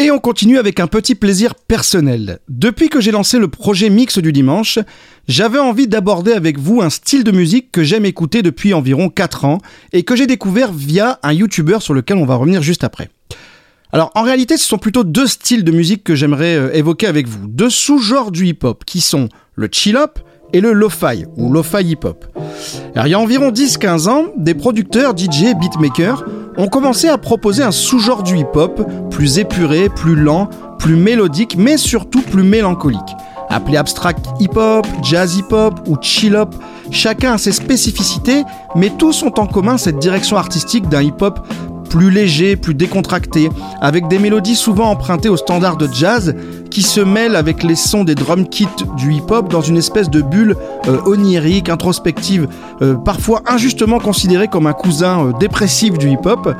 Et on continue avec un petit plaisir personnel. Depuis que j'ai lancé le projet Mix du dimanche, j'avais envie d'aborder avec vous un style de musique que j'aime écouter depuis environ 4 ans et que j'ai découvert via un YouTuber sur lequel on va revenir juste après. Alors en réalité ce sont plutôt deux styles de musique que j'aimerais euh, évoquer avec vous, deux sous-genres du hip-hop qui sont le chill-up et le lo-fi ou lo-fi hip-hop. Alors il y a environ 10-15 ans, des producteurs, DJ, beatmakers ont commencé à proposer un sous-genre du hip-hop plus épuré, plus lent, plus mélodique, mais surtout plus mélancolique. Appelé abstract hip-hop, jazz hip-hop ou chill-hop, chacun a ses spécificités, mais tous ont en commun cette direction artistique d'un hip-hop plus léger, plus décontracté, avec des mélodies souvent empruntées aux standards de jazz qui se mêlent avec les sons des drum kits du hip-hop dans une espèce de bulle euh, onirique, introspective, euh, parfois injustement considérée comme un cousin euh, dépressif du hip-hop,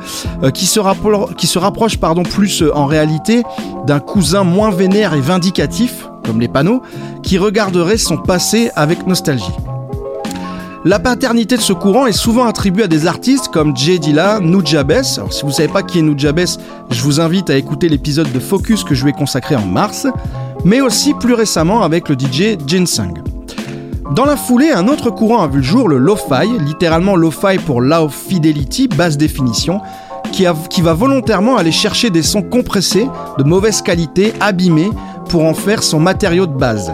qui, se rapproche plus en réalité d'un cousin moins vénère et vindicatif, comme les panneaux, qui regarderait son passé avec nostalgie. La paternité de ce courant est souvent attribuée à des artistes comme Jay Dilla, Nujabes. Alors si vous ne savez pas qui est Nujabes, je vous invite à écouter l'épisode de Focus que je lui ai consacré en mars, mais aussi plus récemment avec le DJ Ginseng. Dans la foulée, un autre courant a vu le jour, le lo-fi, littéralement lo-fi pour low fidelity, basse définition, qui, qui va volontairement aller chercher des sons compressés, de mauvaise qualité, abîmés, pour en faire son matériau de base.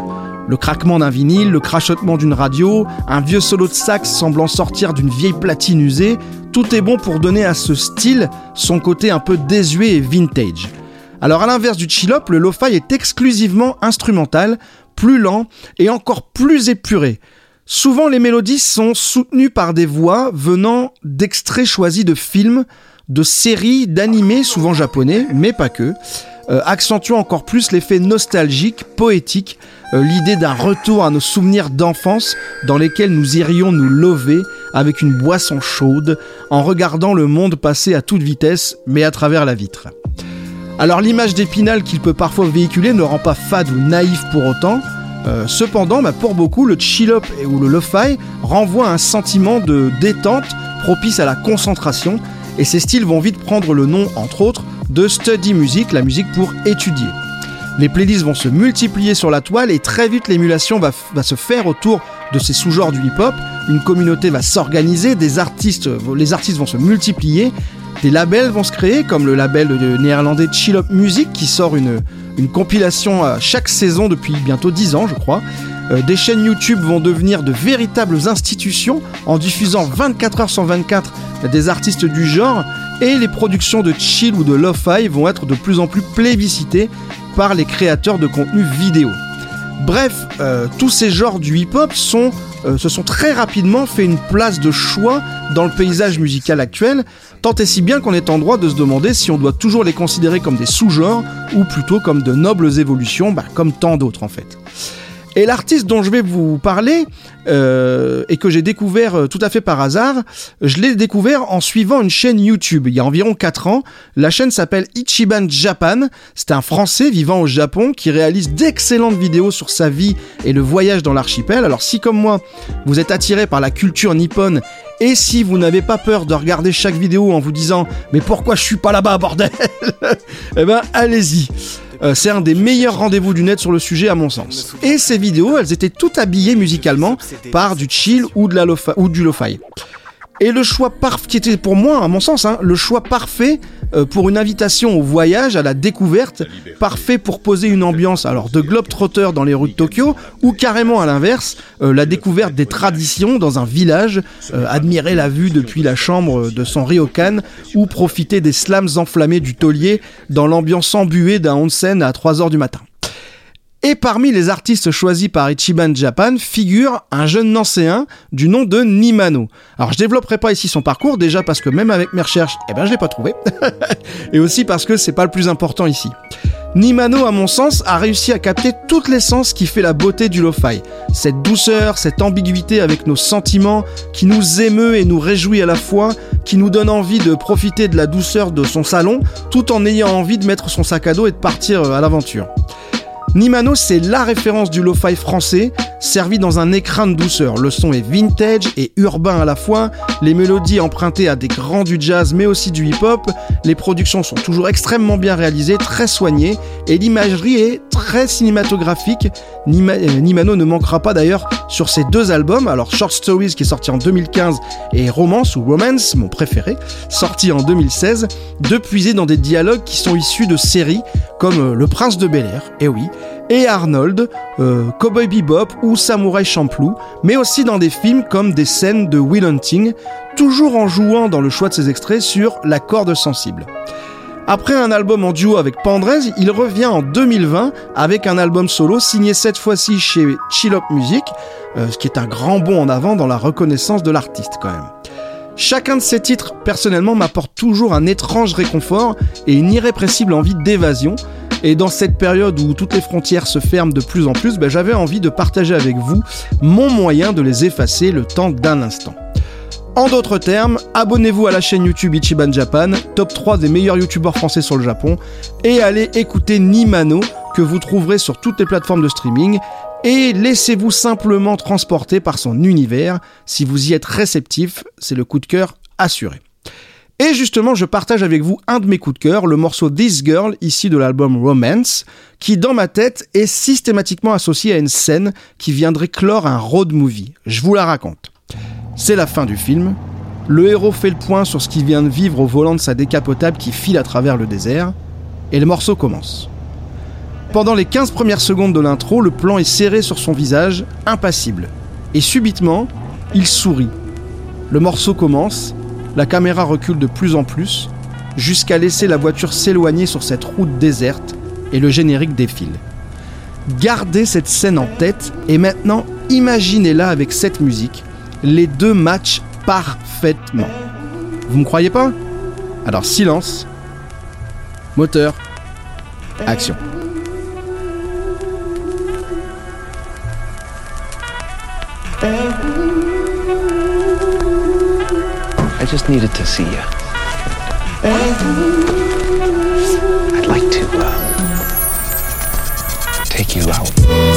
Le craquement d'un vinyle, le crachotement d'une radio, un vieux solo de sax semblant sortir d'une vieille platine usée, tout est bon pour donner à ce style son côté un peu désuet et vintage. Alors à l'inverse du chill-up, le lo-fi est exclusivement instrumental, plus lent et encore plus épuré. Souvent les mélodies sont soutenues par des voix venant d'extraits choisis de films, de séries, d'animés, souvent japonais, mais pas que, euh, accentuant encore plus l'effet nostalgique, poétique euh, l'idée d'un retour à nos souvenirs d'enfance dans lesquels nous irions nous lever avec une boisson chaude en regardant le monde passer à toute vitesse mais à travers la vitre. Alors l'image d'épinal qu'il peut parfois véhiculer ne rend pas fade ou naïf pour autant, euh, cependant, bah, pour beaucoup, le chill-up ou le lo-fi renvoie un sentiment de détente propice à la concentration, et ces styles vont vite prendre le nom, entre autres, de study music, la musique pour étudier. Les playlists vont se multiplier sur la toile et très vite l'émulation va, se faire autour de ces sous-genres du hip-hop. Une communauté va s'organiser, des artistes, les artistes vont se multiplier, des labels vont se créer comme le label néerlandais Chill Up Music qui sort une, une compilation à chaque saison depuis bientôt 10 ans je crois. Euh, des chaînes YouTube vont devenir de véritables institutions en diffusant 24 heures sur 24 des artistes du genre et les productions de chill ou de lo-fi vont être de plus en plus plébiscitées par les créateurs de contenu vidéo. Bref, euh, tous ces genres du hip-hop sont, euh, se sont très rapidement fait une place de choix dans le paysage musical actuel, tant et si bien qu'on est en droit de se demander si on doit toujours les considérer comme des sous-genres ou plutôt comme de nobles évolutions, bah, comme tant d'autres en fait. Et l'artiste dont je vais vous parler, euh, et que j'ai découvert euh, tout à fait par hasard, je l'ai découvert en suivant une chaîne YouTube il y a environ 4 ans. La chaîne s'appelle Ichiban Japan. C'est un Français vivant au Japon qui réalise d'excellentes vidéos sur sa vie et le voyage dans l'archipel. Alors si comme moi, vous êtes attiré par la culture nippone et si vous n'avez pas peur de regarder chaque vidéo en vous disant mais pourquoi je suis pas là-bas bordel? Eh ben allez-y. Euh, c'est un des meilleurs rendez-vous du net sur le sujet à mon sens. Et ces vidéos, elles étaient toutes habillées musicalement par du chill ou, de la ou du lo-fi. Et le choix parfait, qui était pour moi, à mon sens, hein, le choix parfait euh, pour une invitation au voyage, à la découverte, parfait pour poser une ambiance alors de globe-trotter dans les rues de Tokyo, ou carrément à l'inverse, euh, la découverte des traditions dans un village, euh, admirer la vue depuis la chambre de son ryokan, ou profiter des slams enflammés du taulier dans l'ambiance embuée d'un onsen à 3h du matin. Et parmi les artistes choisis par Ichiban Japan figure un jeune nancéen du nom de Nimano. Alors je développerai pas ici son parcours déjà parce que même avec mes recherches, eh ben je l'ai pas trouvé. et aussi parce que c'est pas le plus important ici. Nimano, à mon sens, a réussi à capter toute l'essence qui fait la beauté du lo-fi. Cette douceur, cette ambiguïté avec nos sentiments, qui nous émeut et nous réjouit à la fois, qui nous donne envie de profiter de la douceur de son salon, tout en ayant envie de mettre son sac à dos et de partir à l'aventure. Nimano, c'est la référence du lo-fi français, servi dans un écran de douceur. Le son est vintage et urbain à la fois, les mélodies empruntées à des grands du jazz mais aussi du hip-hop, les productions sont toujours extrêmement bien réalisées, très soignées, et l'imagerie est très cinématographique. Euh, Nimano ne manquera pas d'ailleurs sur ces deux albums, alors Short Stories qui est sorti en 2015 et Romance ou Romance, mon préféré, sorti en 2016, de puiser dans des dialogues qui sont issus de séries comme euh, Le Prince de Bel Air, et eh oui, et Arnold, euh, Cowboy Bebop ou Samurai Champloo, mais aussi dans des films comme des scènes de Will Hunting, toujours en jouant dans le choix de ses extraits sur la corde sensible. Après un album en duo avec Pandrez, il revient en 2020 avec un album solo signé cette fois-ci chez Chill Music, euh, ce qui est un grand bond en avant dans la reconnaissance de l'artiste quand même. Chacun de ces titres, personnellement, m'apporte toujours un étrange réconfort et une irrépressible envie d'évasion. Et dans cette période où toutes les frontières se ferment de plus en plus, ben, j'avais envie de partager avec vous mon moyen de les effacer le temps d'un instant. En d'autres termes, abonnez-vous à la chaîne YouTube Ichiban Japan, top 3 des meilleurs youtubeurs français sur le Japon, et allez écouter Nimano, que vous trouverez sur toutes les plateformes de streaming, et laissez-vous simplement transporter par son univers. Si vous y êtes réceptif, c'est le coup de cœur assuré. Et justement, je partage avec vous un de mes coups de cœur, le morceau This Girl, ici de l'album Romance, qui dans ma tête est systématiquement associé à une scène qui viendrait clore un road movie. Je vous la raconte. C'est la fin du film. Le héros fait le point sur ce qu'il vient de vivre au volant de sa décapotable qui file à travers le désert, et le morceau commence. Pendant les 15 premières secondes de l'intro, le plan est serré sur son visage, impassible. Et subitement, il sourit. Le morceau commence, la caméra recule de plus en plus, jusqu'à laisser la voiture s'éloigner sur cette route déserte, et le générique défile. Gardez cette scène en tête, et maintenant imaginez-la avec cette musique. Les deux matchent parfaitement. Vous me croyez pas? Alors silence, moteur, action. I just needed to see you. I'd like to uh, take you out.